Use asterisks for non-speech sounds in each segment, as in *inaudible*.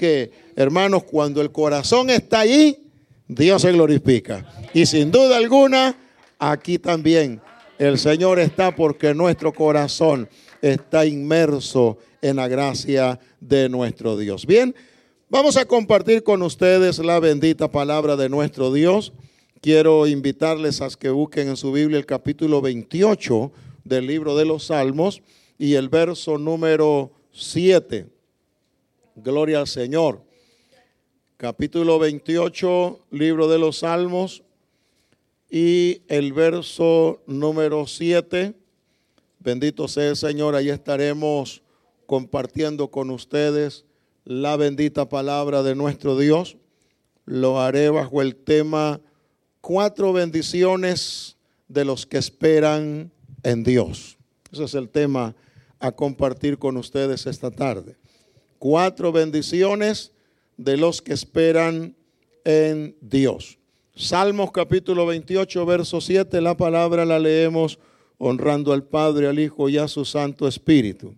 que, hermanos, cuando el corazón está allí, Dios se glorifica. Y sin duda alguna, aquí también el Señor está porque nuestro corazón está inmerso en la gracia de nuestro Dios. Bien, vamos a compartir con ustedes la bendita palabra de nuestro Dios. Quiero invitarles a que busquen en su Biblia el capítulo 28 del libro de los Salmos y el verso número 7. Gloria al Señor. Capítulo 28, libro de los Salmos y el verso número 7. Bendito sea el Señor, ahí estaremos compartiendo con ustedes la bendita palabra de nuestro Dios. Lo haré bajo el tema cuatro bendiciones de los que esperan en Dios. Ese es el tema a compartir con ustedes esta tarde. Cuatro bendiciones de los que esperan en Dios. Salmos capítulo 28, verso 7, la palabra la leemos honrando al Padre, al Hijo y a su Santo Espíritu.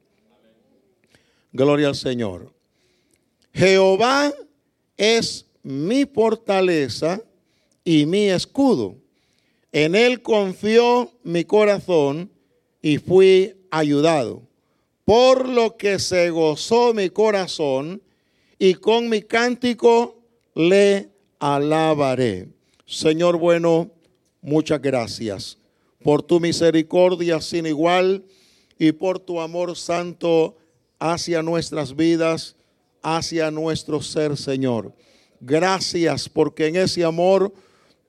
Gloria al Señor. Jehová es mi fortaleza y mi escudo. En él confió mi corazón y fui ayudado. Por lo que se gozó mi corazón y con mi cántico le alabaré. Señor bueno, muchas gracias por tu misericordia sin igual y por tu amor santo hacia nuestras vidas, hacia nuestro ser, Señor. Gracias porque en ese amor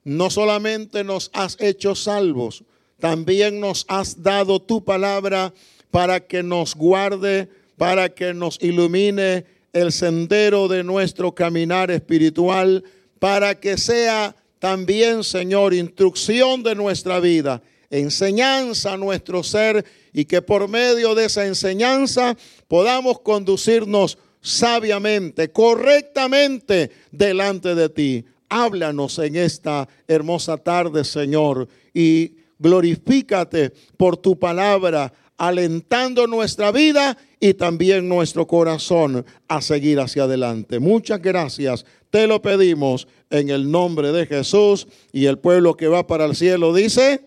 no solamente nos has hecho salvos, también nos has dado tu palabra para que nos guarde, para que nos ilumine el sendero de nuestro caminar espiritual, para que sea también, Señor, instrucción de nuestra vida, enseñanza a nuestro ser y que por medio de esa enseñanza podamos conducirnos sabiamente, correctamente delante de ti. Háblanos en esta hermosa tarde, Señor, y glorifícate por tu palabra, alentando nuestra vida y también nuestro corazón a seguir hacia adelante. Muchas gracias, te lo pedimos en el nombre de Jesús y el pueblo que va para el cielo dice,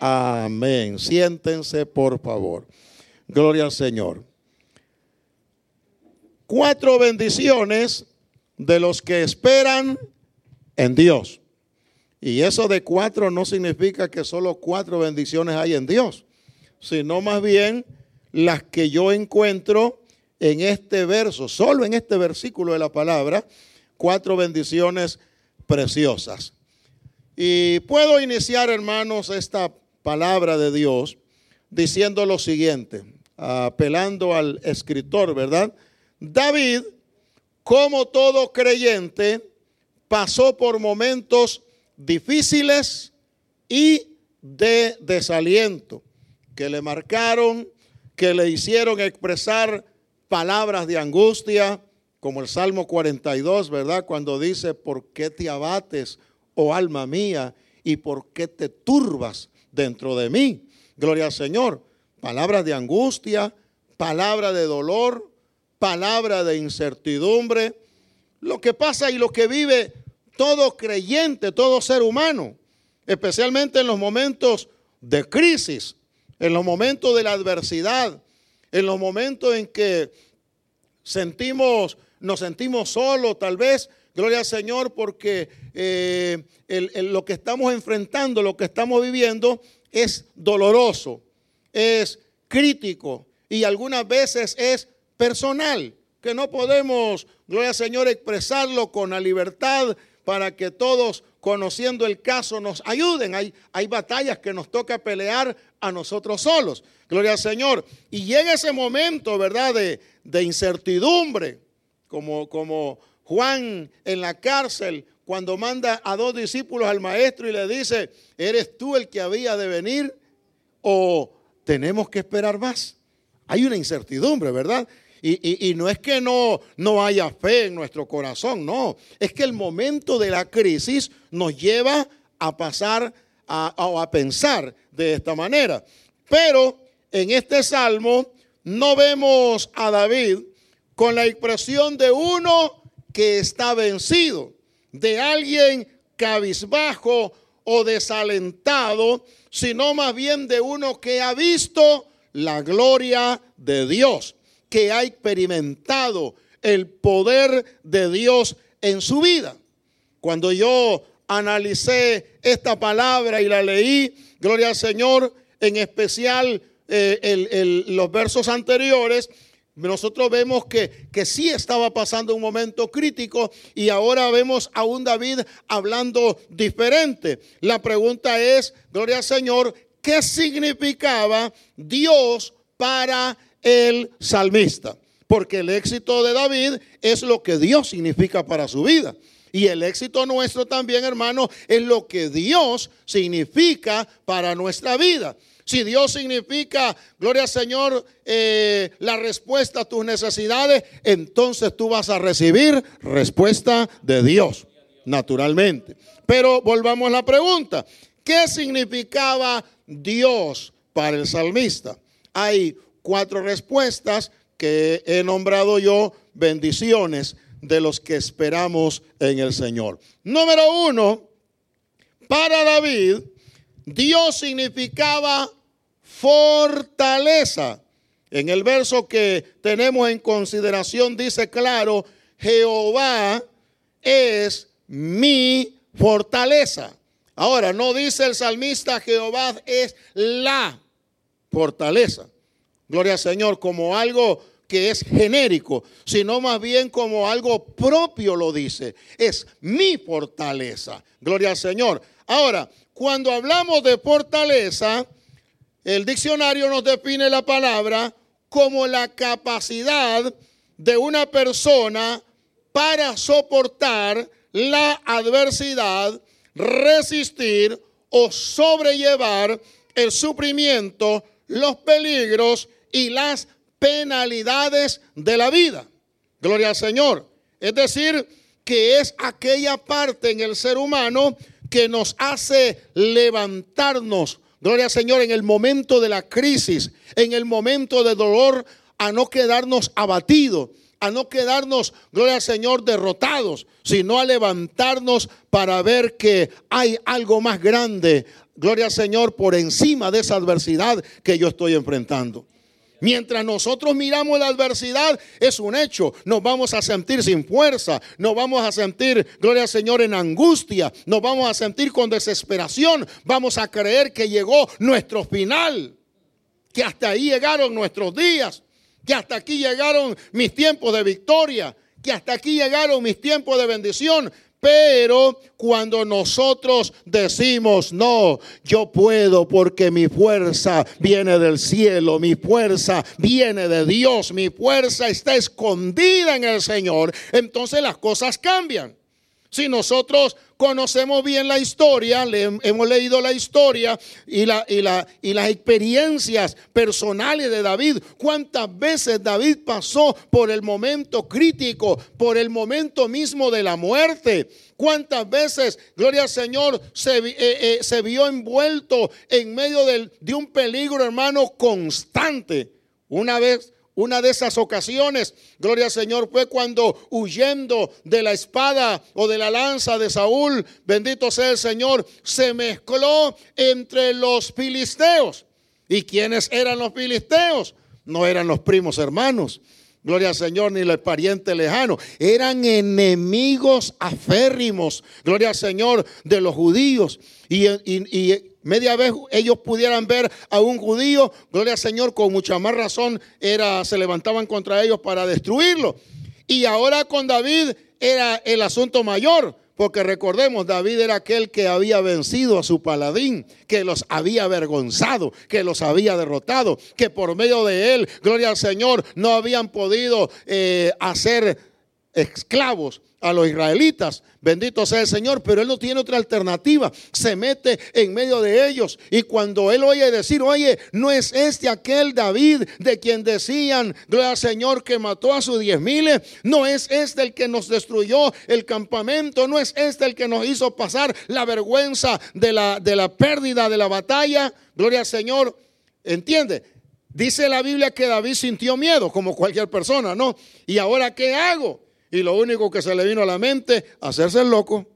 amén. Siéntense, por favor. Gloria al Señor. Cuatro bendiciones de los que esperan en Dios. Y eso de cuatro no significa que solo cuatro bendiciones hay en Dios, sino más bien las que yo encuentro en este verso, solo en este versículo de la palabra, cuatro bendiciones preciosas. Y puedo iniciar, hermanos, esta palabra de Dios diciendo lo siguiente, apelando al escritor, ¿verdad? David, como todo creyente, pasó por momentos difíciles y de desaliento que le marcaron, que le hicieron expresar palabras de angustia, como el Salmo 42, ¿verdad? Cuando dice, ¿por qué te abates, oh alma mía? ¿Y por qué te turbas dentro de mí? Gloria al Señor. Palabras de angustia, palabra de dolor, palabra de incertidumbre. Lo que pasa y lo que vive todo creyente, todo ser humano, especialmente en los momentos de crisis, en los momentos de la adversidad, en los momentos en que sentimos, nos sentimos solos, tal vez, gloria al Señor, porque eh, lo que estamos enfrentando, lo que estamos viviendo es doloroso, es crítico y algunas veces es personal, que no podemos, gloria al Señor, expresarlo con la libertad para que todos, conociendo el caso, nos ayuden. Hay, hay batallas que nos toca pelear a nosotros solos. Gloria al Señor. Y llega ese momento, ¿verdad?, de, de incertidumbre, como, como Juan en la cárcel, cuando manda a dos discípulos al maestro y le dice, ¿eres tú el que había de venir o tenemos que esperar más? Hay una incertidumbre, ¿verdad? Y, no es que no, no haya fe en nuestro corazón, no. Es que el momento de la crisis nos lleva a pasar a, a pensar de esta manera. Pero en este salmo no vemos a David con la expresión de uno que está vencido, de alguien cabizbajo o desalentado, sino más bien de uno que ha visto la gloria de Dios, que ha experimentado el poder de Dios en su vida. Cuando yo analicé esta palabra y la leí, gloria al Señor, en especial eh, los versos anteriores, nosotros vemos que, que sí estaba pasando un momento crítico y ahora vemos a un David hablando diferente. La pregunta es, gloria al Señor, ¿qué significaba Dios para el salmista? Porque el éxito de David es lo que Dios significa para su vida. Y el éxito nuestro también, hermano, es lo que Dios significa para nuestra vida. Si Dios significa, gloria al Señor, eh, la respuesta a tus necesidades, entonces tú vas a recibir respuesta de Dios, naturalmente. Pero volvamos a la pregunta, ¿qué significaba Dios para el salmista? Hay cuatro respuestas que he nombrado yo bendiciones de los que esperamos en el Señor. Número uno, para David, Dios significaba fortaleza. En el verso que tenemos en consideración dice claro, Jehová es mi fortaleza. Ahora, no dice el salmista, Jehová es la fortaleza. Gloria al Señor, como algo que es genérico, sino más bien como algo propio lo dice. Es mi fortaleza. Gloria al Señor. Ahora, cuando hablamos de fortaleza, el diccionario nos define la palabra como la capacidad de una persona para soportar la adversidad, resistir o sobrellevar el sufrimiento, los peligros y las penalidades de la vida. Gloria al Señor. Es decir, que es aquella parte en el ser humano que nos hace levantarnos Gloria al Señor en el momento de la crisis, en el momento de dolor, a no quedarnos abatidos, a no quedarnos, gloria al Señor, derrotados, sino a levantarnos para ver que hay algo más grande, gloria al Señor, por encima de esa adversidad que yo estoy enfrentando. Mientras nosotros miramos la adversidad, es un hecho. Nos vamos a sentir sin fuerza, nos vamos a sentir, gloria al Señor, en angustia, nos vamos a sentir con desesperación, vamos a creer que llegó nuestro final, que hasta ahí llegaron nuestros días, que hasta aquí llegaron mis tiempos de victoria, que hasta aquí llegaron mis tiempos de bendición. Pero cuando nosotros decimos, no, yo puedo porque mi fuerza viene del cielo, mi fuerza viene de Dios, mi fuerza está escondida en el Señor, entonces las cosas cambian. Si nosotros conocemos bien la historia, hemos leído la historia y, la, y, la, y las experiencias personales de David, cuántas veces David pasó por el momento crítico, por el momento mismo de la muerte. ¿Cuántas veces, gloria al Señor, se, eh, eh, se vio envuelto en medio de un peligro, hermano, constante? Una vez una de esas ocasiones, gloria al Señor, fue cuando huyendo de la espada o de la lanza de Saúl, bendito sea el Señor, se mezcló entre los filisteos. ¿Y quiénes eran los filisteos? No eran los primos hermanos. Gloria al Señor, ni el pariente lejano. Eran enemigos aférrimos, gloria al Señor, de los judíos. Y, y, media vez ellos pudieran ver a un judío, gloria al Señor, con mucha más razón era, se levantaban contra ellos para destruirlo. Y ahora con David era el asunto mayor, porque recordemos, David era aquel que había vencido a su paladín, que los había avergonzado, que los había derrotado, que por medio de él, gloria al Señor, no habían podido eh, hacer esclavos a los israelitas. Bendito sea el Señor, pero él no tiene otra alternativa. Se mete en medio de ellos. Y cuando él oye decir, oye, no es este aquel David de quien decían, gloria al Señor, que mató a sus diez miles. No es este el que nos destruyó el campamento. No es este el que nos hizo pasar la vergüenza de la, de la pérdida de la batalla. Gloria al Señor. ¿Entiende? Dice la Biblia que David sintió miedo, como cualquier persona, ¿no? ¿Y ahora qué hago? Y lo único que se le vino a la mente, hacerse el loco.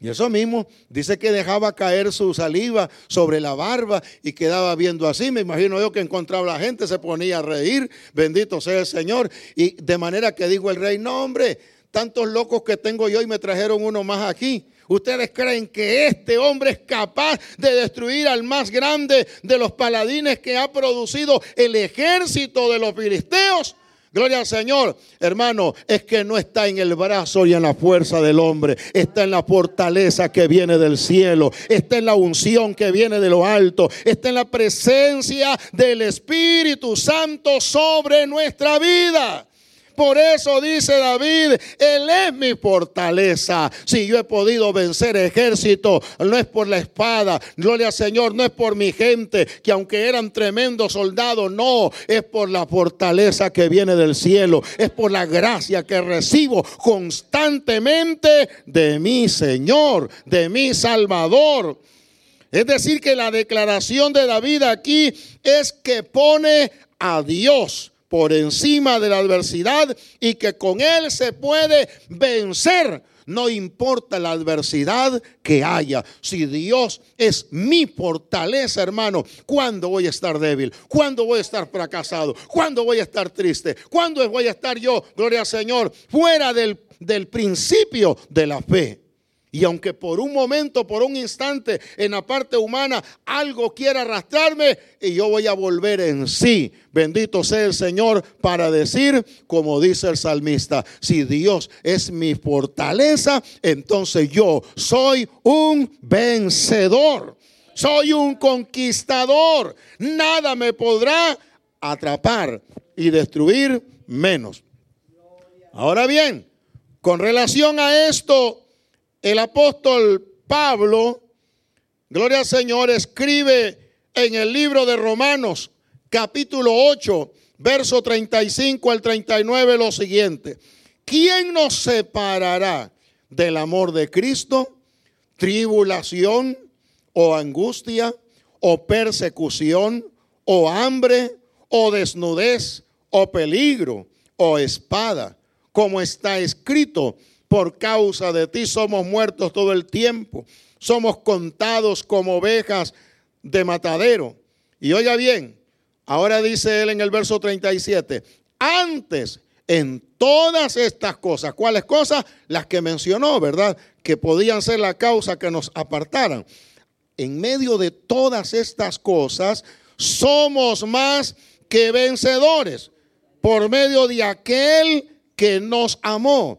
Y eso mismo, dice que dejaba caer su saliva sobre la barba y quedaba viendo así. Me imagino yo que encontraba la gente, se ponía a reír, bendito sea el Señor. Y de manera que dijo el rey, no hombre, tantos locos que tengo yo y me trajeron uno más aquí. ¿Ustedes creen que este hombre es capaz de destruir al más grande de los paladines que ha producido el ejército de los filisteos? Gloria al Señor. Hermano, es que no está en el brazo y en la fuerza del hombre. Está en la fortaleza que viene del cielo. Está en la unción que viene de lo alto. Está en la presencia del Espíritu Santo sobre nuestra vida. Por eso dice David, Él es mi fortaleza. Si yo he podido vencer ejército, no es por la espada, gloria al Señor, no es por mi gente, que aunque eran tremendos soldados, no, es por la fortaleza que viene del cielo, es por la gracia que recibo constantemente de mi Señor, de mi Salvador. Es decir, que la declaración de David aquí es que pone a Dios por encima de la adversidad y que con Él se puede vencer. No importa la adversidad que haya. Si Dios es mi fortaleza, hermano, ¿cuándo voy a estar débil? ¿Cuándo voy a estar fracasado? ¿Cuándo voy a estar triste? ¿Cuándo voy a estar yo, gloria al Señor, fuera del, del principio de la fe? Y aunque por un momento, por un instante, en la parte humana algo quiera arrastrarme, y yo voy a volver en sí. Bendito sea el Señor para decir, como dice el salmista, si Dios es mi fortaleza, entonces yo soy un vencedor. Soy un conquistador. Nada me podrá atrapar y destruir menos. Ahora bien, con relación a esto, el apóstol Pablo, gloria al Señor, escribe en el libro de Romanos, capítulo 8, verso 35 al 39, lo siguiente. ¿Quién nos separará del amor de Cristo? ¿Tribulación o angustia o persecución o hambre o desnudez o peligro o espada? Como está escrito por causa de ti somos muertos todo el tiempo. Somos contados como ovejas de matadero. Y oiga bien, ahora dice él en el verso 37, antes en todas estas cosas, ¿cuáles cosas? Las que mencionó, ¿verdad? Que podían ser la causa que nos apartaran. En medio de todas estas cosas, somos más que vencedores por medio de aquel que nos amó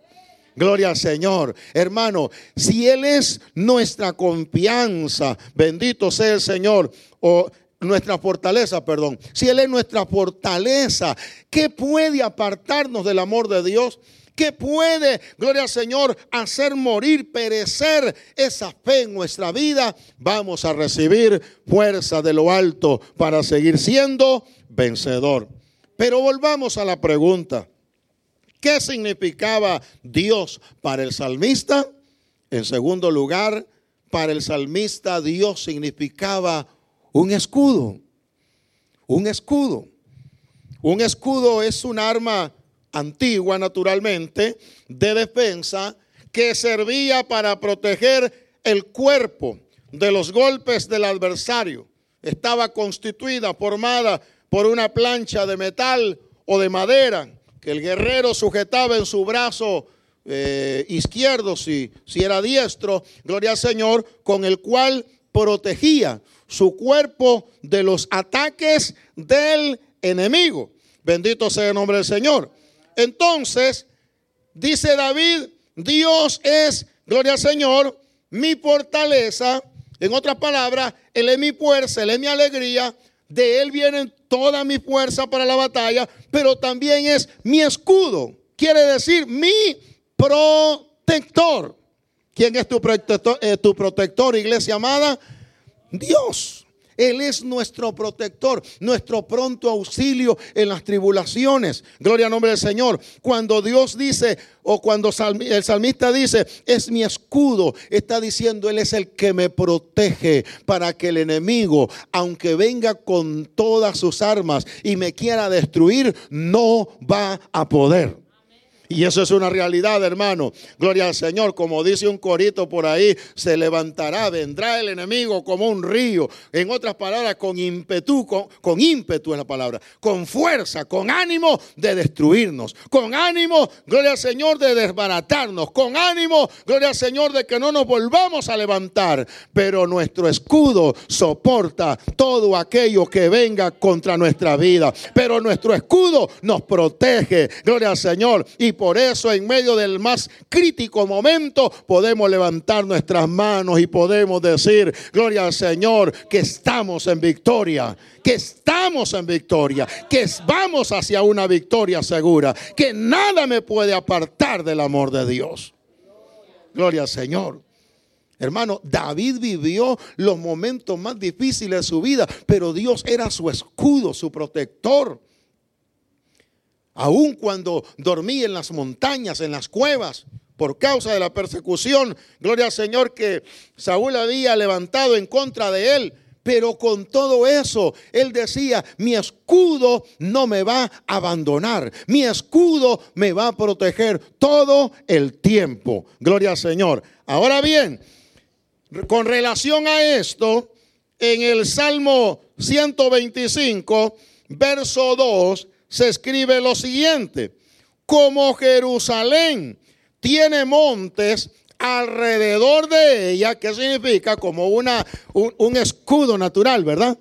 Gloria al Señor. Hermano, si Él es nuestra confianza, bendito sea el Señor, o nuestra fortaleza, perdón. Si Él es nuestra fortaleza, ¿qué puede apartarnos del amor de Dios? ¿Qué puede, gloria al Señor, hacer morir, perecer esa fe en nuestra vida? Vamos a recibir fuerza de lo alto para seguir siendo vencedor. Pero volvamos a la pregunta. ¿Qué significaba Dios para el salmista? En segundo lugar, para el salmista Dios significaba un escudo. Un escudo. Un escudo es un arma antigua naturalmente de defensa que servía para proteger el cuerpo de los golpes del adversario. Estaba constituida, formada por una plancha de metal o de madera que el guerrero sujetaba en su brazo eh, izquierdo, si, si era diestro, gloria al Señor, con el cual protegía su cuerpo de los ataques del enemigo. Bendito sea el nombre del Señor. Entonces, dice David, Dios es, gloria al Señor, mi fortaleza. En otras palabras, Él es mi fuerza, Él es mi alegría. De Él viene toda mi fuerza para la batalla, pero también es mi escudo. Quiere decir mi protector. ¿Quién es tu protector, eh, tu protector iglesia amada? Dios. Él es nuestro protector, nuestro pronto auxilio en las tribulaciones. Gloria al nombre del Señor. Cuando Dios dice, o cuando el salmista dice, es mi escudo, está diciendo, Él es el que me protege para que el enemigo, aunque venga con todas sus armas y me quiera destruir, no va a poder. Y eso es una realidad, hermano. Gloria al Señor. Como dice un corito por ahí, se levantará, vendrá el enemigo como un río. En otras palabras, con ímpetu, con, ímpetu es la palabra, con fuerza, con ánimo de destruirnos, con ánimo, gloria al Señor, de desbaratarnos, con ánimo, gloria al Señor, de que no nos volvamos a levantar. Pero nuestro escudo soporta todo aquello que venga contra nuestra vida. Pero nuestro escudo nos protege, gloria al Señor. Y por eso en medio del más crítico momento podemos levantar nuestras manos y podemos decir, gloria al Señor, que estamos en victoria, que estamos en victoria, que vamos hacia una victoria segura, que nada me puede apartar del amor de Dios. Gloria al Señor. Hermano, David vivió los momentos más difíciles de su vida, pero Dios era su escudo, su protector. Aun cuando dormí en las montañas, en las cuevas, por causa de la persecución, gloria al Señor que Saúl había levantado en contra de él. Pero con todo eso, él decía, mi escudo no me va a abandonar, mi escudo me va a proteger todo el tiempo. Gloria al Señor. Ahora bien, con relación a esto, en el Salmo 125, verso 2, se escribe lo siguiente, como Jerusalén tiene montes alrededor de ella, ¿qué significa? Como una, un, escudo natural, ¿verdad?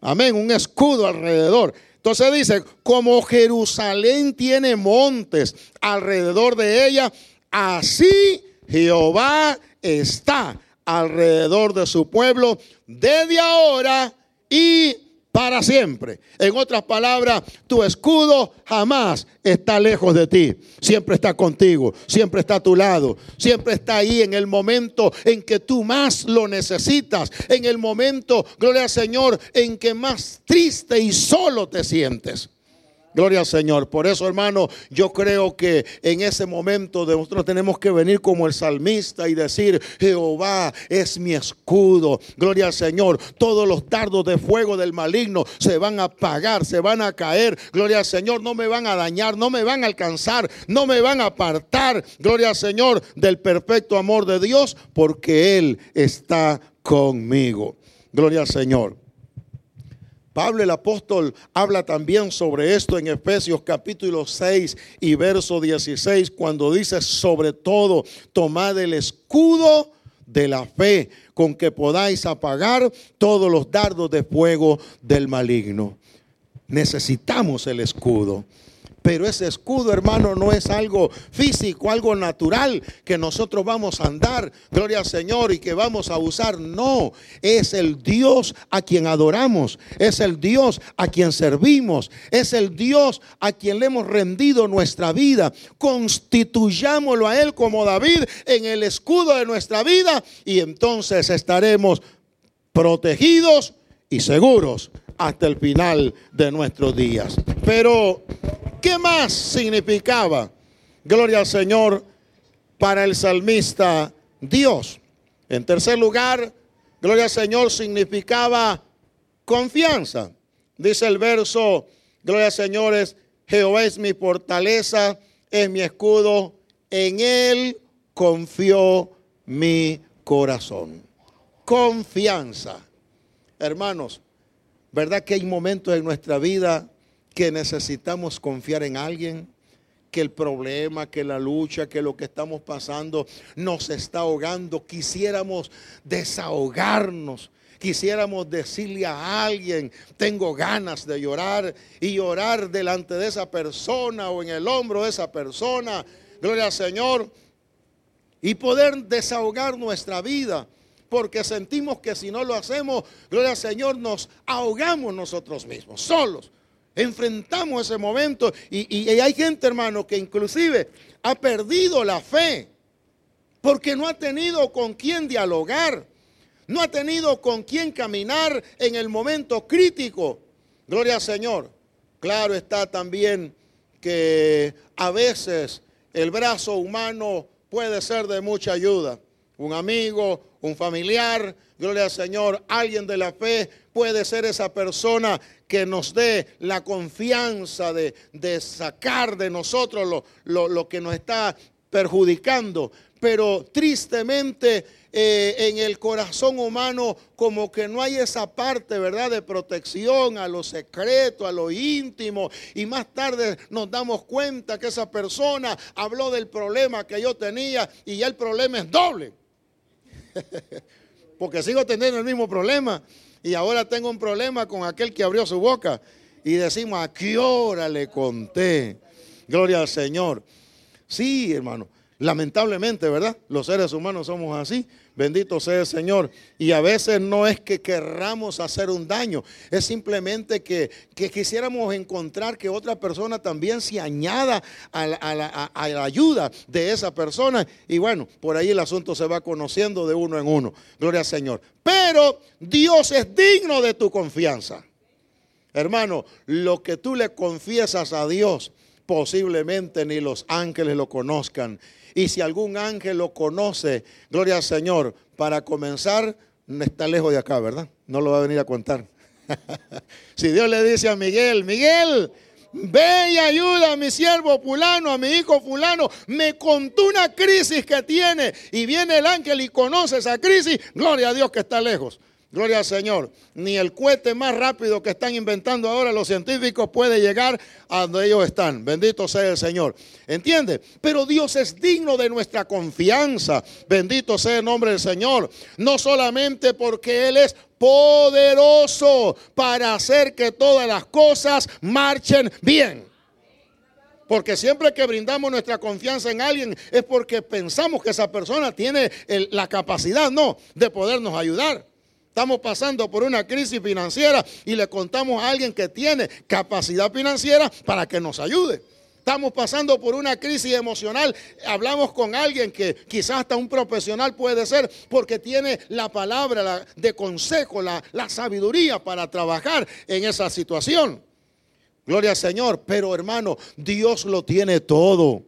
Amén, un escudo alrededor. Entonces dice, como Jerusalén tiene montes alrededor de ella, así Jehová está alrededor de su pueblo desde ahora y para siempre. En otras palabras, tu escudo jamás está lejos de ti. Siempre está contigo, siempre está a tu lado, siempre está ahí en el momento en que tú más lo necesitas, en el momento, gloria al Señor, en que más triste y solo te sientes. Gloria al Señor. Por eso, hermano, yo creo que en ese momento de nosotros tenemos que venir como el salmista y decir, Jehová es mi escudo. Gloria al Señor. Todos los dardos de fuego del maligno se van a apagar, se van a caer. Gloria al Señor. No me van a dañar, no me van a alcanzar, no me van a apartar. Gloria al Señor del perfecto amor de Dios, porque Él está conmigo. Gloria al Señor. Pablo el apóstol habla también sobre esto en Efesios capítulo 6 y verso 16 cuando dice sobre todo tomad el escudo de la fe con que podáis apagar todos los dardos de fuego del maligno. Necesitamos el escudo. Pero ese escudo, hermano, no es algo físico, algo natural que nosotros vamos a andar, gloria al Señor, y que vamos a usar. No, es el Dios a quien adoramos, es el Dios a quien servimos, es el Dios a quien le hemos rendido nuestra vida. Constituyámoslo a Él como David en el escudo de nuestra vida y entonces estaremos protegidos y seguros hasta el final de nuestros días. Pero ¿Qué más significaba, gloria al Señor, para el salmista Dios? En tercer lugar, gloria al Señor significaba confianza. Dice el verso, gloria al Señor es, Jehová es mi fortaleza, es mi escudo, en él confió mi corazón. Confianza. Hermanos, ¿verdad que hay momentos en nuestra vida que necesitamos confiar en alguien, que el problema, que la lucha, que lo que estamos pasando nos está ahogando. Quisiéramos desahogarnos. Quisiéramos decirle a alguien, tengo ganas de llorar y llorar delante de esa persona o en el hombro de esa persona. Gloria al Señor. Y poder desahogar nuestra vida. porque sentimos que si no lo hacemos, gloria al Señor, nos ahogamos nosotros mismos, solos. Enfrentamos ese momento y, hay gente, hermano, que inclusive ha perdido la fe porque no ha tenido con quién dialogar, no ha tenido con quién caminar en el momento crítico. Gloria al Señor. Claro está también que a veces el brazo humano puede ser de mucha ayuda. Un amigo, un familiar, gloria al Señor, alguien de la fe puede ser esa persona que nos dé la confianza de, sacar de nosotros lo, que nos está perjudicando pero tristemente eh, en el corazón humano como que no hay esa parte, ¿verdad?, de protección a lo secreto, a lo íntimo. Y más tarde nos damos cuenta que esa persona habló del problema que yo tenía y ya el problema es doble. *laughs* Porque sigo teniendo el mismo problema y ahora tengo un problema con aquel que abrió su boca. Y decimos, ¿a qué hora le conté? Gloria al Señor. Sí, hermano. Lamentablemente, ¿verdad? Los seres humanos somos así. Bendito sea el Señor. Y a veces no es que querramos hacer un daño, es simplemente que, quisiéramos encontrar que otra persona también se añada a la, a la, ayuda de esa persona. Y bueno, por ahí el asunto se va conociendo de uno en uno. Gloria al Señor. Pero Dios es digno de tu confianza. Hermano, lo que tú le confiesas a Dios, posiblemente ni los ángeles lo conozcan y si algún ángel lo conoce, gloria al Señor, para comenzar, está lejos de acá, ¿verdad? No lo va a venir a contar. *laughs* si Dios le dice a Miguel, Miguel, ve y ayuda a mi siervo fulano, a mi hijo fulano, me contó una crisis que tiene y viene el ángel y conoce esa crisis, gloria a Dios que está lejos. Gloria al Señor. Ni el cohete más rápido que están inventando ahora los científicos puede llegar a donde ellos están. Bendito sea el Señor. ¿Entiende? Pero Dios es digno de nuestra confianza. Bendito sea el nombre del Señor. No solamente porque Él es poderoso para hacer que todas las cosas marchen bien. Porque siempre que brindamos nuestra confianza en alguien es porque pensamos que esa persona tiene la capacidad, no, de podernos ayudar. Estamos pasando por una crisis financiera y le contamos a alguien que tiene capacidad financiera para que nos ayude. Estamos pasando por una crisis emocional. Hablamos con alguien que quizás hasta un profesional puede ser porque tiene la palabra de consejo, la, la sabiduría para trabajar en esa situación. Gloria al Señor. Pero hermano, Dios lo tiene todo.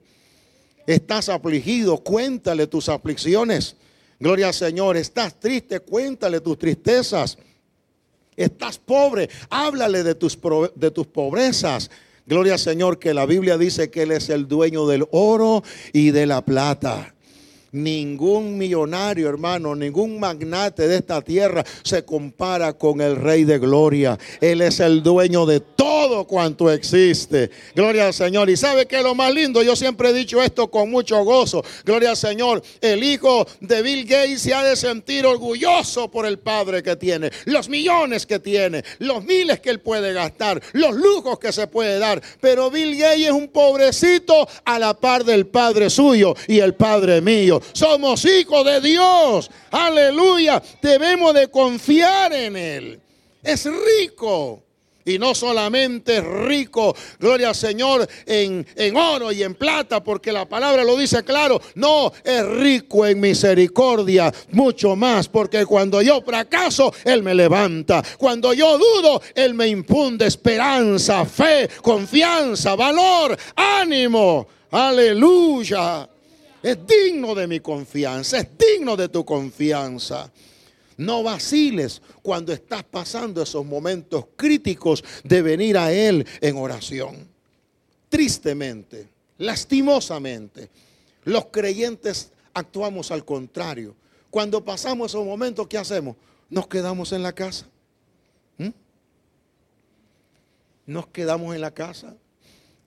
Estás afligido, cuéntale tus aflicciones. Gloria al Señor. Estás triste, cuéntale tus tristezas. Estás pobre, háblale de tus, de tus pobrezas. Gloria al Señor que la Biblia dice que Él es el dueño del oro y de la plata. Ningún millonario, hermano, ningún magnate de esta tierra se compara con el Rey de Gloria. Él es el dueño de todo cuanto existe. Gloria al Señor. Y sabe que lo más lindo, yo siempre he dicho esto con mucho gozo. Gloria al Señor. El hijo de Bill Gates se ha de sentir orgulloso por el padre que tiene, los millones que tiene, los miles que él puede gastar, los lujos que se puede dar. Pero Bill Gates es un pobrecito a la par del padre suyo y el padre mío somos hijos de Dios. Aleluya. Debemos de confiar en Él. Es rico. Y no solamente es rico, gloria al Señor, en, en, oro y en plata, porque la palabra lo dice claro. No, es rico en misericordia, mucho más, porque cuando yo fracaso, Él me levanta. Cuando yo dudo, Él me impunde esperanza, fe, confianza, valor, ánimo. Aleluya es digno de mi confianza, es digno de tu confianza. No vaciles cuando estás pasando esos momentos críticos de venir a Él en oración. Tristemente, lastimosamente, los creyentes actuamos al contrario. Cuando pasamos esos momentos, ¿qué hacemos? Nos quedamos en la casa. ¿Mm? Nos quedamos en la casa.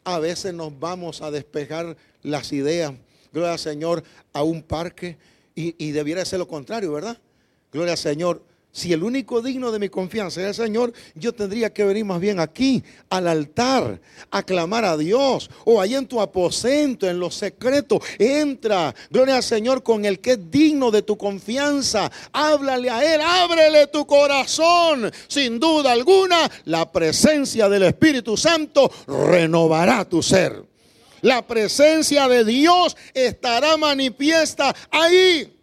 A veces nos vamos a despejar las ideas gloria al Señor, a un parque y, debiera ser lo contrario, ¿verdad? Gloria al Señor, Si el único digno de mi confianza es el Señor, yo tendría que venir más bien aquí, al altar, a clamar a Dios. O ahí en tu aposento, en lo secreto. Entra, gloria al Señor, con el que es digno de tu confianza. Háblale a Él, ábrele tu corazón. Sin duda alguna, la presencia del Espíritu Santo renovará tu ser. La presencia de Dios estará manifiesta ahí.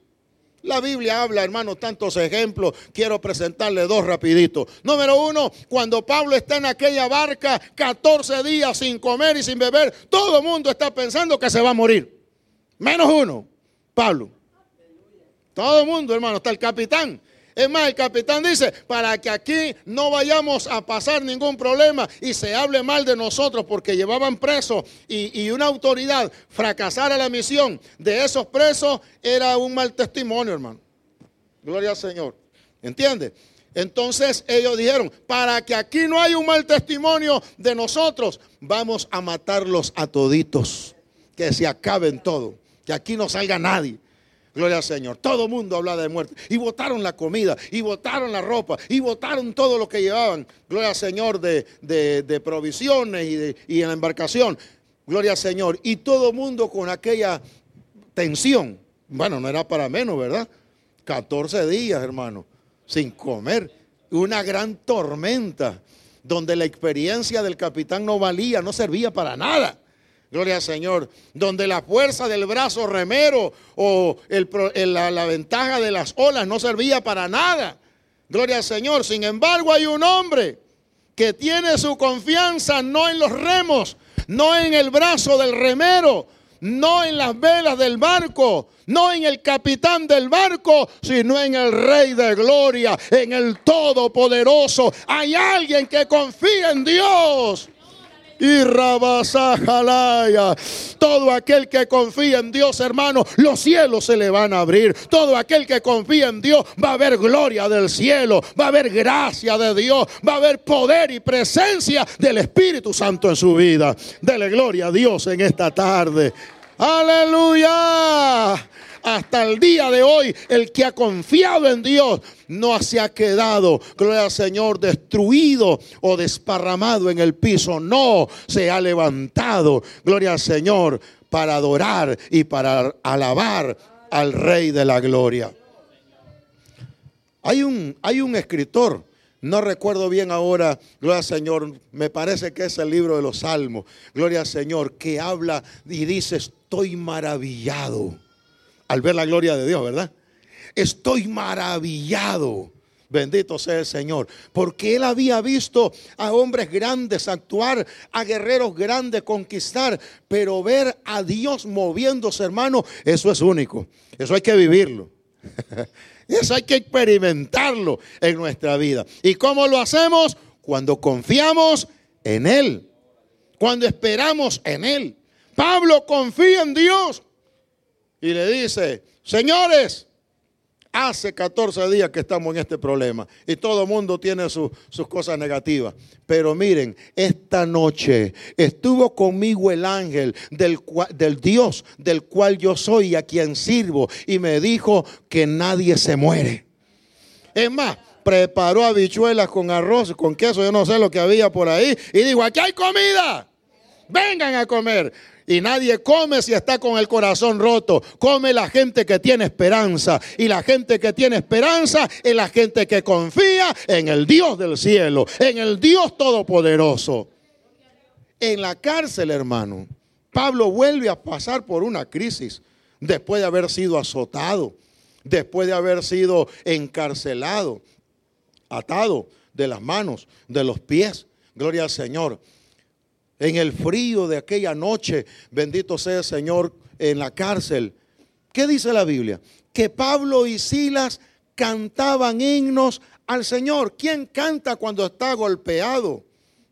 La Biblia habla, hermano, tantos ejemplos. Quiero presentarle dos rapiditos. Número uno, cuando Pablo está en aquella barca 14 días sin comer y sin beber, todo el mundo está pensando que se va a morir. Menos uno, Pablo. Todo el mundo, hermano, está el capitán. Es más, el capitán dice, para que aquí no vayamos a pasar ningún problema y se hable mal de nosotros porque llevaban presos y, una autoridad fracasara la misión de esos presos, era un mal testimonio, hermano. Gloria al Señor. ¿Entiende? Entonces ellos dijeron, para que aquí no haya un mal testimonio de nosotros, vamos a matarlos a toditos, que se acaben todo, que aquí no salga nadie. Gloria al Señor. Todo mundo habla de muerte. Y votaron la comida, y votaron la ropa, y votaron todo lo que llevaban. Gloria al Señor de, provisiones y, y en la embarcación. Gloria al Señor. Y todo mundo con aquella tensión. Bueno, no era para menos, ¿verdad? 14 días, hermano, sin comer. Una gran tormenta donde la experiencia del capitán no valía, no servía para nada. Gloria al Señor. Donde la fuerza del brazo remero o la, la ventaja de las olas no servía para nada. Gloria al Señor. Sin embargo, hay un hombre que tiene su confianza no en los remos, no en el brazo del remero, no en las velas del barco, no en el capitán del barco, sino en el Rey de Gloria, en el Todopoderoso. Hay alguien que confía en Dios. Y Rabasajalaya. Todo aquel que confía en Dios, hermano, los cielos se le van a abrir. Todo aquel que confía en Dios va a haber gloria del cielo, va a haber gracia de Dios, va a haber poder y presencia del Espíritu Santo en su vida. Dele gloria a Dios en esta tarde. Aleluya hasta el día de hoy, el que ha confiado en Dios no se ha quedado, gloria al Señor, destruido o desparramado en el piso. No, se ha levantado, gloria al Señor, para adorar y para alabar al Rey de la Gloria. Hay un, hay un escritor, no recuerdo bien ahora, gloria al Señor, me parece que es el libro de los Salmos, gloria al Señor, que habla y dice, estoy maravillado al ver la gloria de Dios, ¿verdad? Estoy maravillado. Bendito sea el Señor, porque él había visto a hombres grandes actuar, a guerreros grandes conquistar, pero ver a Dios moviéndose, hermano, eso es único. Eso hay que vivirlo. *laughs* Eso hay que experimentarlo en nuestra vida. ¿Y cómo lo hacemos? Cuando confiamos en Él, cuando esperamos en Él. Pablo confía en Dios y le dice, señores, hace 14 días que estamos en este problema y todo el mundo tiene sus cosas negativas. Pero miren, esta noche estuvo conmigo el ángel del, del Dios del cual yo soy y a quien sirvo y me dijo que nadie se muere. Es más, preparó habichuelas con arroz, con queso, yo no sé lo que había por ahí y dijo, aquí hay comida. Vengan a comer. Y nadie come si está con el corazón roto. Come la gente que tiene esperanza. Y la gente que tiene esperanza es la gente que confía en el Dios del cielo, en el Dios todopoderoso. En la cárcel, hermano, Pablo vuelve a pasar por una crisis después de haber sido azotado, después de haber sido encarcelado, atado de las manos, de los pies. Gloria al Señor en el frío de aquella noche, bendito sea el Señor, en la cárcel. ¿Qué dice la Biblia? Que Pablo y Silas cantaban himnos al Señor. ¿Quién canta cuando está golpeado?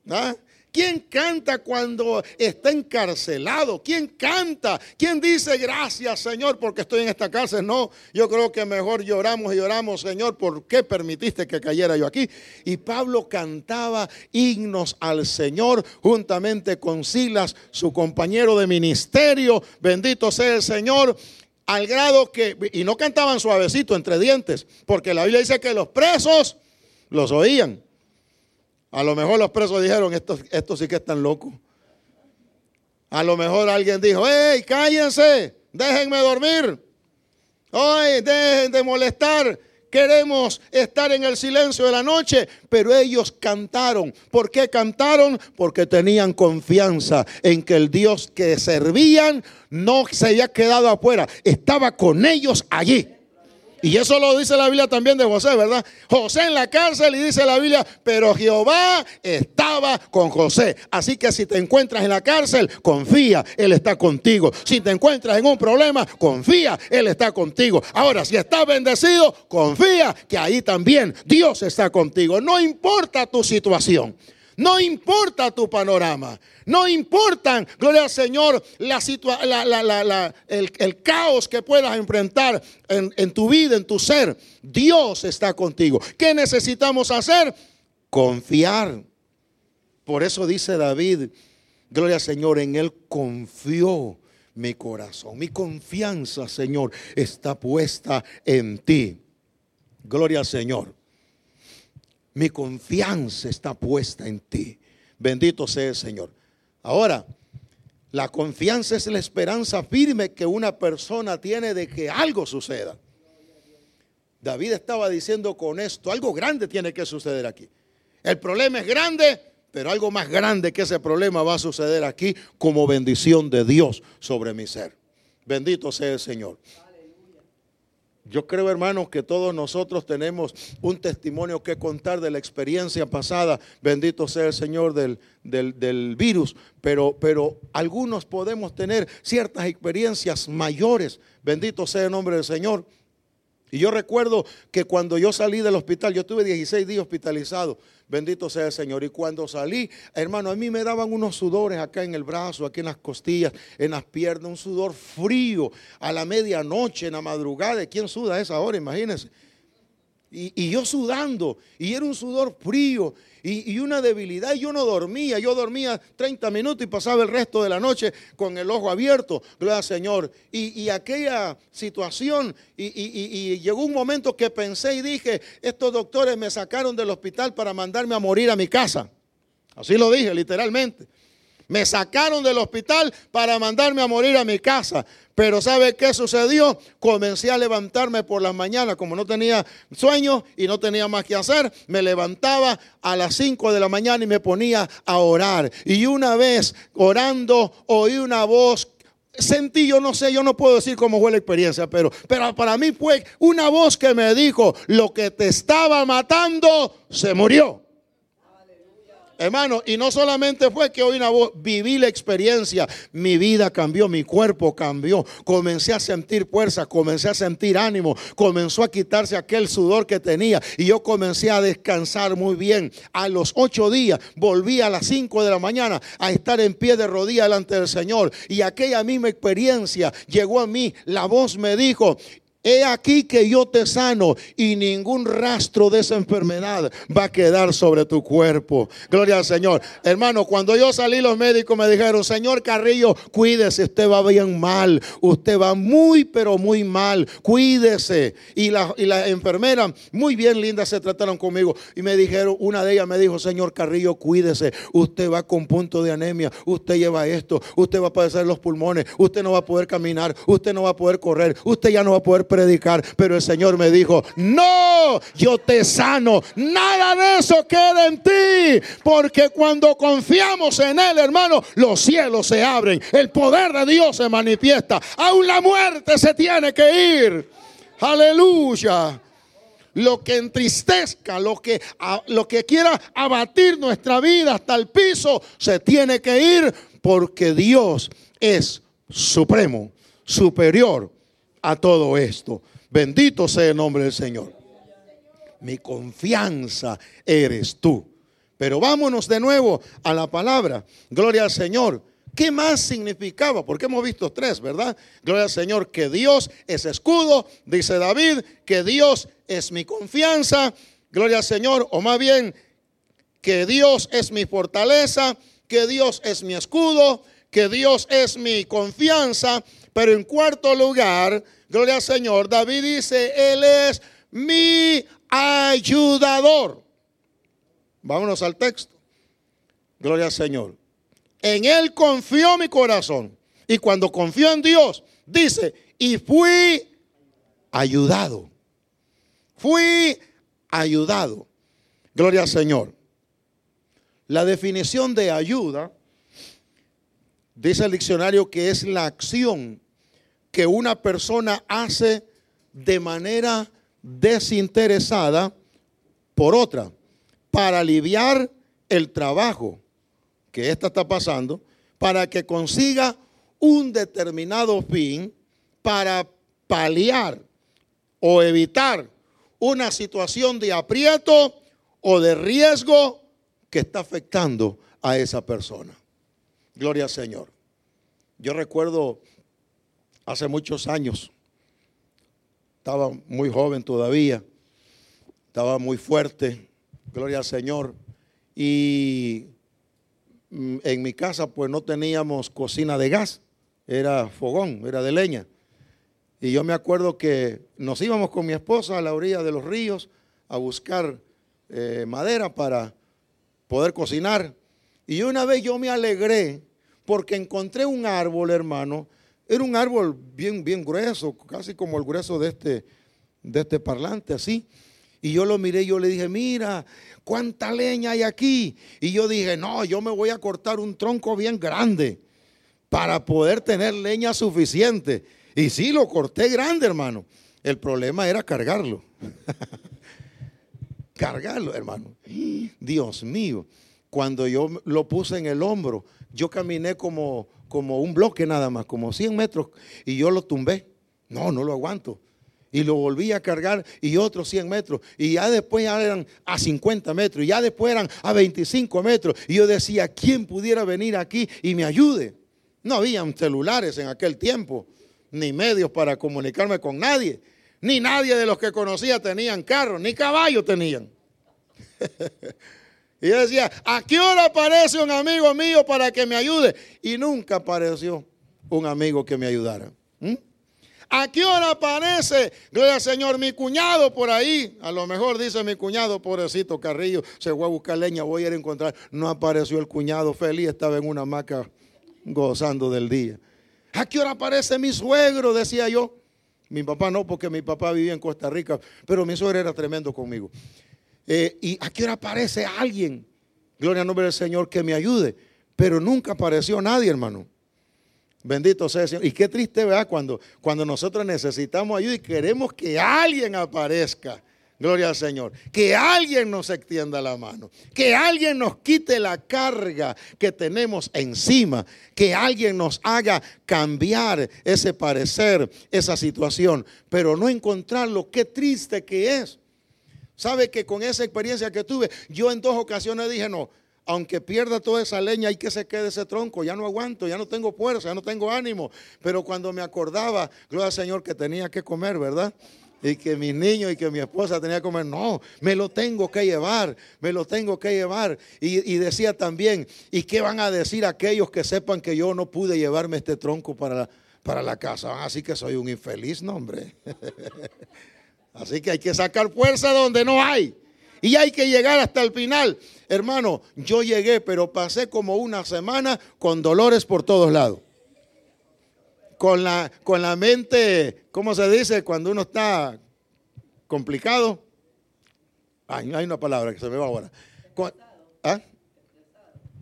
¿Ah? ¿Quién canta cuando está encarcelado? ¿Quién canta? ¿Quién dice gracias Señor porque estoy en esta cárcel? No, yo creo que mejor lloramos y lloramos Señor, ¿por qué permitiste que cayera yo aquí? Y Pablo cantaba himnos al Señor juntamente con Silas, su compañero de ministerio. Bendito sea el Señor al grado que, y no cantaban suavecito entre dientes, porque la Biblia dice que los presos los oían. A lo mejor los presos dijeron, estos, estos sí que están locos. A lo mejor alguien dijo, hey, cállense, déjenme dormir. Ay, dejen de molestar. Queremos estar en el silencio de la noche, pero ellos cantaron. ¿Por qué cantaron? Porque tenían confianza en que el Dios que servían no se había quedado afuera, estaba con ellos allí. Y eso lo dice la Biblia también de José, ¿verdad? José en la cárcel y dice la Biblia, pero Jehová estaba con José. Así que si te encuentras en la cárcel, confía, Él está contigo. Si te encuentras en un problema, confía, Él está contigo. Ahora, si estás bendecido, confía que ahí también Dios está contigo. No importa tu situación. No importa tu panorama. No importan, gloria al Señor, la el, caos que puedas enfrentar en, en tu vida, en tu ser. Dios está contigo. ¿Qué necesitamos hacer? Confiar. Por eso dice David, gloria al Señor, en Él confió mi corazón. Mi confianza, Señor, está puesta en ti. Gloria al Señor. Mi confianza está puesta en ti. Bendito sea el Señor. Ahora, la confianza es la esperanza firme que una persona tiene de que algo suceda. David estaba diciendo con esto, algo grande tiene que suceder aquí. El problema es grande, pero algo más grande que ese problema va a suceder aquí como bendición de Dios sobre mi ser. Bendito sea el Señor. Yo creo, hermanos, que todos nosotros tenemos un testimonio que contar de la experiencia pasada, bendito sea el Señor del, del, virus, pero, pero algunos podemos tener ciertas experiencias mayores, bendito sea el nombre del Señor. Y yo recuerdo que cuando yo salí del hospital, yo tuve 16 días hospitalizado, bendito sea el Señor. Y cuando salí, hermano, a mí me daban unos sudores acá en el brazo, aquí en las costillas, en las piernas, un sudor frío a la medianoche, en la madrugada. ¿Quién suda a esa hora? Imagínense. Y, yo sudando, y era un sudor frío y, una debilidad. Y yo no dormía, yo dormía 30 minutos y pasaba el resto de la noche con el ojo abierto, gloria al Señor. Y, aquella situación, y, llegó un momento que pensé y dije: Estos doctores me sacaron del hospital para mandarme a morir a mi casa. Así lo dije, literalmente. Me sacaron del hospital para mandarme a morir a mi casa. Pero ¿sabe qué sucedió? Comencé a levantarme por las mañanas, como no tenía sueño y no tenía más que hacer, me levantaba a las 5 de la mañana y me ponía a orar. Y una vez orando oí una voz sentí, yo no sé, yo no puedo decir cómo fue la experiencia, pero, pero para mí fue una voz que me dijo, lo que te estaba matando se murió. Hermano, y no solamente fue que oí una voz, viví la experiencia, mi vida cambió, mi cuerpo cambió, comencé a sentir fuerza, comencé a sentir ánimo, comenzó a quitarse aquel sudor que tenía. Y yo comencé a descansar muy bien. A los ocho días volví a las cinco de la mañana a estar en pie de rodilla delante del Señor. Y aquella misma experiencia llegó a mí, la voz me dijo, He aquí que yo te sano y ningún rastro de esa enfermedad va a quedar sobre tu cuerpo. Gloria al Señor. Hermano, cuando yo salí, los médicos me dijeron, Señor Carrillo, cuídese, usted va bien mal. Usted va muy, pero muy mal. Cuídese. Y la, y la enfermera, muy bien linda, se trataron conmigo. Y me dijeron, una de ellas me dijo, Señor Carrillo, cuídese. Usted va con punto de anemia. Usted lleva esto. Usted va a padecer los pulmones. Usted no va a poder caminar. Usted no va a poder correr. Usted ya no va a poder predicar, pero el Señor me dijo, no, yo te sano, nada de eso queda en ti, porque cuando confiamos en Él, hermano, los cielos se abren, el poder de Dios se manifiesta, aún la muerte se tiene que ir. Aleluya lo que entristezca, lo que, lo que quiera abatir nuestra vida hasta el piso, se tiene que ir porque Dios es supremo, superior a todo esto. Bendito sea el nombre del Señor. Mi confianza eres tú. Pero vámonos de nuevo a la palabra. Gloria al Señor. ¿Qué más significaba? Porque hemos visto tres, ¿verdad? Gloria al Señor, que Dios es escudo, dice David, que Dios es mi confianza. Gloria al Señor, o más bien, que Dios es mi fortaleza, que Dios es mi escudo, que Dios es mi confianza, Pero en cuarto lugar, gloria al Señor, David dice, Él es mi ayudador. Vámonos al texto. Gloria al Señor. En Él confió mi corazón. Y cuando confió en Dios, dice, y fui ayudado. Fui ayudado. Gloria al Señor. La definición de ayuda, dice el diccionario que es la acción que una persona hace de manera desinteresada por otra, para aliviar el trabajo que ésta está pasando, para que consiga un determinado fin, para paliar o evitar una situación de aprieto o de riesgo que está afectando a esa persona. Gloria al Señor. Yo recuerdo hace muchos años, estaba muy joven todavía, estaba muy fuerte, gloria al Señor, y mm, en mi casa pues no teníamos cocina de gas, era fogón, era de leña. Y yo me acuerdo que nos íbamos con mi esposa a la orilla de los ríos a buscar eh, madera para poder cocinar. Y una vez yo me alegré porque encontré un árbol, hermano, era un árbol bien, bien grueso, casi como el grueso de este, de este parlante, así. Y yo lo miré y yo le dije, mira, cuánta leña hay aquí. Y yo dije, no, yo me voy a cortar un tronco bien grande para poder tener leña suficiente. Y sí, lo corté grande, hermano. El problema era cargarlo. *laughs* cargarlo, hermano. Dios mío. Cuando yo lo puse en el hombro, yo caminé como, como un bloque nada más, como 100 metros, y yo lo tumbé. No, no lo aguanto. Y lo volví a cargar y otros 100 metros. Y ya después eran a 50 metros. Y ya después eran a 25 metros. Y yo decía, ¿quién pudiera venir aquí y me ayude? No habían celulares en aquel tiempo, ni medios para comunicarme con nadie. Ni nadie de los que conocía tenían carro, ni caballo tenían. *laughs* Y yo decía, ¿a qué hora aparece un amigo mío para que me ayude? Y nunca apareció un amigo que me ayudara. ¿Mm? ¿A qué hora aparece, gloria al Señor, mi cuñado por ahí? A lo mejor dice mi cuñado, pobrecito Carrillo, se fue a buscar leña, voy a ir a encontrar. No apareció el cuñado feliz, estaba en una hamaca gozando del día. ¿A qué hora aparece mi suegro? Decía yo. Mi papá no, porque mi papá vivía en Costa Rica, pero mi suegro era tremendo conmigo. Eh, y a qué hora aparece alguien, gloria al nombre del Señor, que me ayude. Pero nunca apareció nadie, hermano. Bendito sea el Señor. Y qué triste, ¿verdad? Cuando, cuando nosotros necesitamos ayuda y queremos que alguien aparezca. Gloria al Señor. Que alguien nos extienda la mano. Que alguien nos quite la carga que tenemos encima. Que alguien nos haga cambiar ese parecer, esa situación. Pero no encontrarlo. Qué triste que es. ¿Sabe que con esa experiencia que tuve, yo en dos ocasiones dije, no, aunque pierda toda esa leña, hay que se quede ese tronco, ya no aguanto, ya no tengo fuerza, ya no tengo ánimo. Pero cuando me acordaba, gloria al Señor, que tenía que comer, ¿verdad? Y que mis niños y que mi esposa tenía que comer, no, me lo tengo que llevar, me lo tengo que llevar. Y, decía también, ¿y qué van a decir aquellos que sepan que yo no pude llevarme este tronco para la, para la casa? Así que soy un infeliz, no, hombre. *laughs* Así que hay que sacar fuerza donde no hay. Y hay que llegar hasta el final. Hermano, yo llegué, pero pasé como una semana con dolores por todos lados. Con la, con la mente, ¿cómo se dice? Cuando uno está complicado. Ay, hay una palabra que se me va ahora. ¿ah?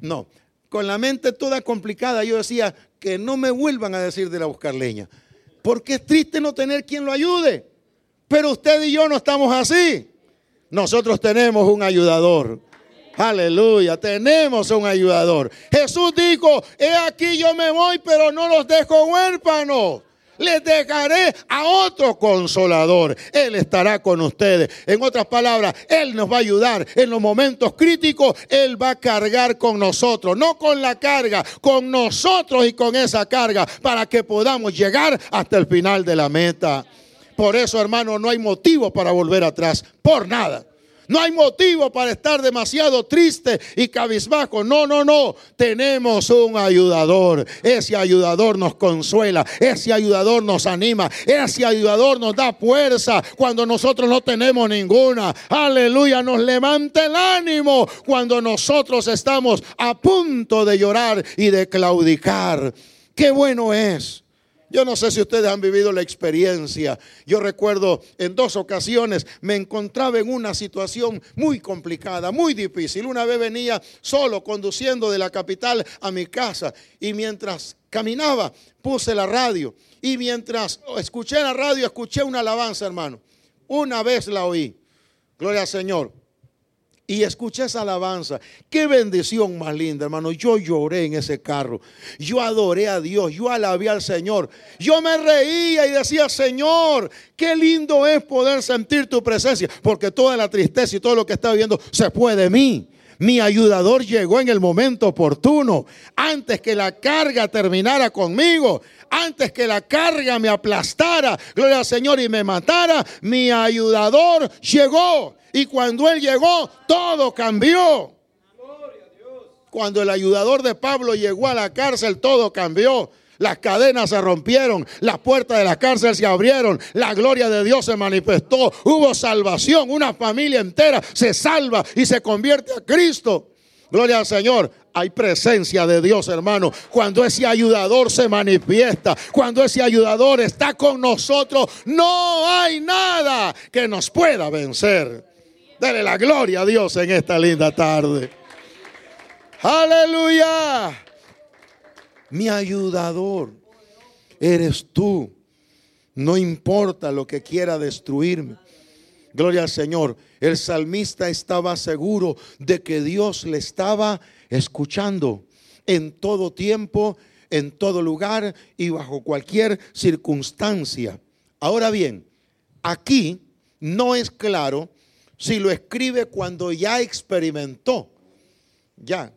No, con la mente toda complicada, yo decía que no me vuelvan a decir de ir a buscar leña. Porque es triste no tener quien lo ayude. Pero usted y yo no estamos así. Nosotros tenemos un ayudador. Aleluya, tenemos un ayudador. Jesús dijo, he aquí yo me voy, pero no los dejo huérfanos. Les dejaré a otro consolador. Él estará con ustedes. En otras palabras, Él nos va a ayudar en los momentos críticos. Él va a cargar con nosotros, no con la carga, con nosotros y con esa carga para que podamos llegar hasta el final de la meta. Por eso, hermano, no hay motivo para volver atrás, por nada. No hay motivo para estar demasiado triste y cabizbajo. No, no, no. Tenemos un ayudador. Ese ayudador nos consuela. Ese ayudador nos anima. Ese ayudador nos da fuerza cuando nosotros no tenemos ninguna. Aleluya. Nos levanta el ánimo cuando nosotros estamos a punto de llorar y de claudicar. Qué bueno es yo no sé si ustedes han vivido la experiencia. Yo recuerdo en dos ocasiones me encontraba en una situación muy complicada, muy difícil. Una vez venía solo conduciendo de la capital a mi casa y mientras caminaba puse la radio y mientras escuché la radio escuché una alabanza, hermano. Una vez la oí. Gloria al Señor y escuché esa alabanza. Qué bendición más linda, hermano. Yo lloré en ese carro. Yo adoré a Dios. Yo alabé al Señor. Yo me reía y decía, Señor, qué lindo es poder sentir tu presencia. Porque toda la tristeza y todo lo que estaba viviendo se fue de mí. Mi ayudador llegó en el momento oportuno, antes que la carga terminara conmigo, antes que la carga me aplastara, gloria al Señor, y me matara, mi ayudador llegó. Y cuando Él llegó, todo cambió. Cuando el ayudador de Pablo llegó a la cárcel, todo cambió. Las cadenas se rompieron, las puertas de la cárcel se abrieron, la gloria de Dios se manifestó, hubo salvación, una familia entera se salva y se convierte a Cristo. Gloria al Señor. Hay presencia de Dios, hermano. Cuando ese ayudador se manifiesta, cuando ese ayudador está con nosotros, no hay nada que nos pueda vencer. Dale la gloria a Dios en esta linda tarde. Aleluya. Mi ayudador eres tú. No importa lo que quiera destruirme. Gloria al Señor. El salmista estaba seguro de que Dios le estaba escuchando en todo tiempo, en todo lugar y bajo cualquier circunstancia. Ahora bien, aquí no es claro si lo escribe cuando ya experimentó, ya,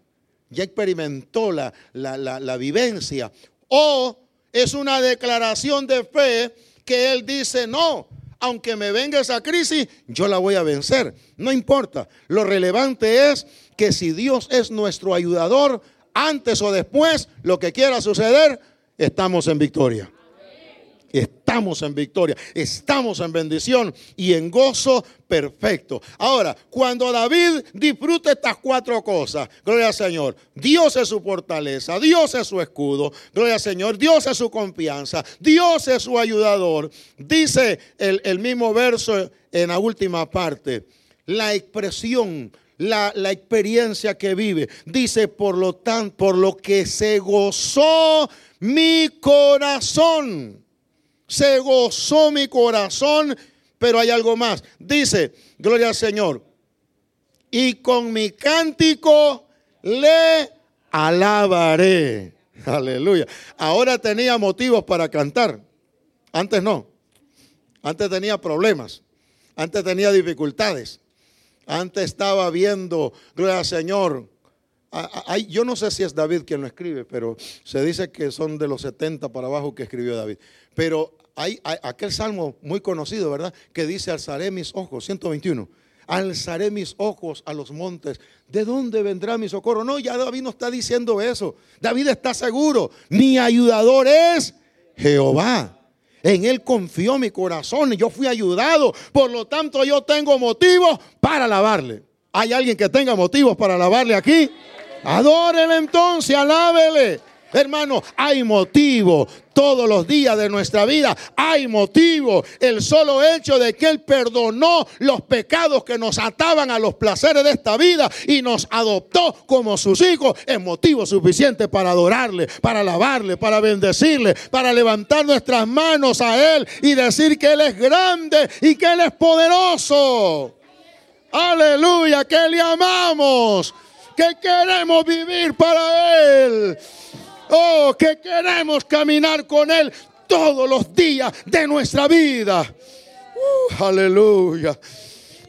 ya experimentó la, la, vivencia, o es una declaración de fe que él dice, no, aunque me venga esa crisis, yo la voy a vencer. No importa. Lo relevante es que si Dios es nuestro ayudador, antes o después, lo que quiera suceder, estamos en victoria estamos en victoria, estamos en bendición y en gozo perfecto. Ahora, cuando David disfruta estas cuatro cosas, gloria al Señor, Dios es su fortaleza, Dios es su escudo, gloria al Señor, Dios es su confianza, Dios es su ayudador. Dice el, mismo verso en la última parte, la expresión la, la, experiencia que vive. Dice, por lo tanto, por lo que se gozó mi corazón se gozó mi corazón, pero hay algo más. Dice, gloria al Señor, y con mi cántico le alabaré. Aleluya. Ahora tenía motivos para cantar. Antes no. Antes tenía problemas. Antes tenía dificultades. Antes estaba viendo, gloria al Señor. yo no sé si es David quien lo escribe, pero se dice que son de los 70 para abajo que escribió David. Pero hay, aquel salmo muy conocido, ¿verdad? Que dice, alzaré mis ojos, 121. Alzaré mis ojos a los montes. ¿De dónde vendrá mi socorro? No, ya David no está diciendo eso. David está seguro. Mi ayudador es Jehová. En él confió mi corazón y yo fui ayudado. Por lo tanto, yo tengo motivos para alabarle. ¿Hay alguien que tenga motivos para alabarle aquí? Adórele entonces, alábele. Hermano, hay motivo todos los días de nuestra vida. Hay motivo. El solo hecho de que Él perdonó los pecados que nos ataban a los placeres de esta vida y nos adoptó como sus hijos es motivo suficiente para adorarle, para alabarle, para bendecirle, para levantar nuestras manos a Él y decir que Él es grande y que Él es poderoso. Aleluya, que le amamos, que queremos vivir para Él. Oh, que queremos caminar con Él todos los días de nuestra vida. Uh, aleluya.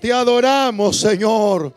Te adoramos, Señor.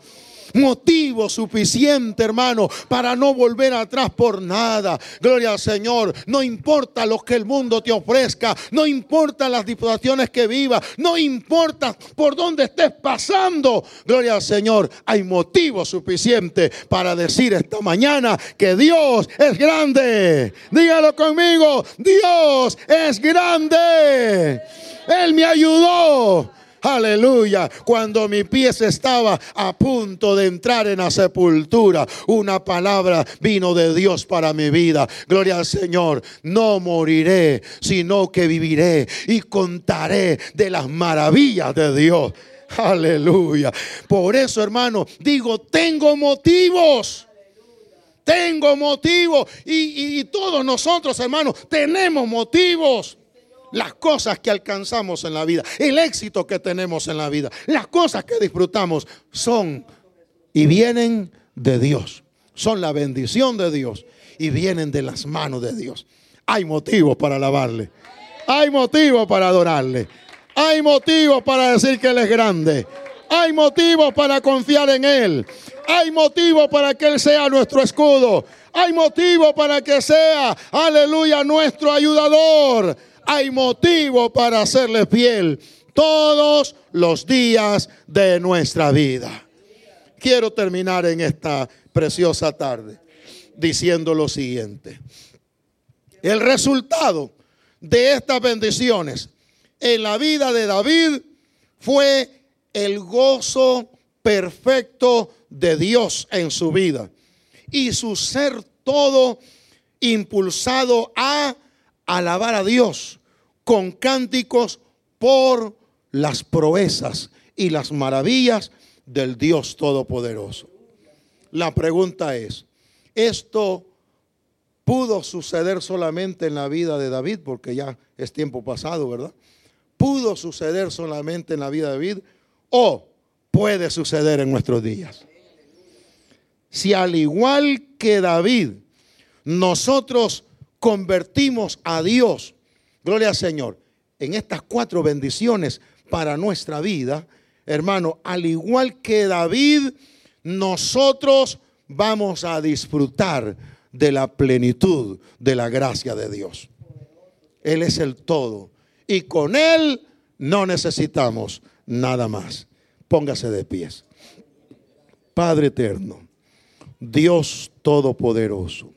Motivo suficiente, hermano, para no volver atrás por nada. Gloria al Señor. No importa lo que el mundo te ofrezca, no importa las situaciones que vivas, no importa por dónde estés pasando. Gloria al Señor. Hay motivo suficiente para decir esta mañana que Dios es grande. Dígalo conmigo, Dios es grande. Él me ayudó. Aleluya. Cuando mi pies estaba a punto de entrar en la sepultura, una palabra vino de Dios para mi vida. Gloria al Señor. No moriré, sino que viviré y contaré de las maravillas de Dios. Aleluya. Por eso, hermano, digo, tengo motivos. Tengo motivos. Y, y todos nosotros, hermanos, tenemos motivos las cosas que alcanzamos en la vida, el éxito que tenemos en la vida, las cosas que disfrutamos son y vienen de Dios. Son la bendición de Dios y vienen de las manos de Dios. Hay motivos para alabarle. Hay motivos para adorarle. Hay motivos para decir que Él es grande. Hay motivos para confiar en Él. Hay motivos para que Él sea nuestro escudo. Hay motivos para que sea, aleluya, nuestro ayudador hay motivo para hacerle fiel todos los días de nuestra vida. Quiero terminar en esta preciosa tarde diciendo lo siguiente. El resultado de estas bendiciones en la vida de David fue el gozo perfecto de Dios en su vida y su ser todo impulsado a alabar a Dios con cánticos por las proezas y las maravillas del Dios Todopoderoso. La pregunta es, ¿esto pudo suceder solamente en la vida de David? Porque ya es tiempo pasado, ¿verdad? ¿Pudo suceder solamente en la vida de David? ¿O puede suceder en nuestros días? Si al igual que David, nosotros convertimos a Dios Gloria al Señor. En estas cuatro bendiciones para nuestra vida, hermano, al igual que David, nosotros vamos a disfrutar de la plenitud de la gracia de Dios. Él es el todo. Y con Él no necesitamos nada más. Póngase de pies. Padre eterno, Dios todopoderoso.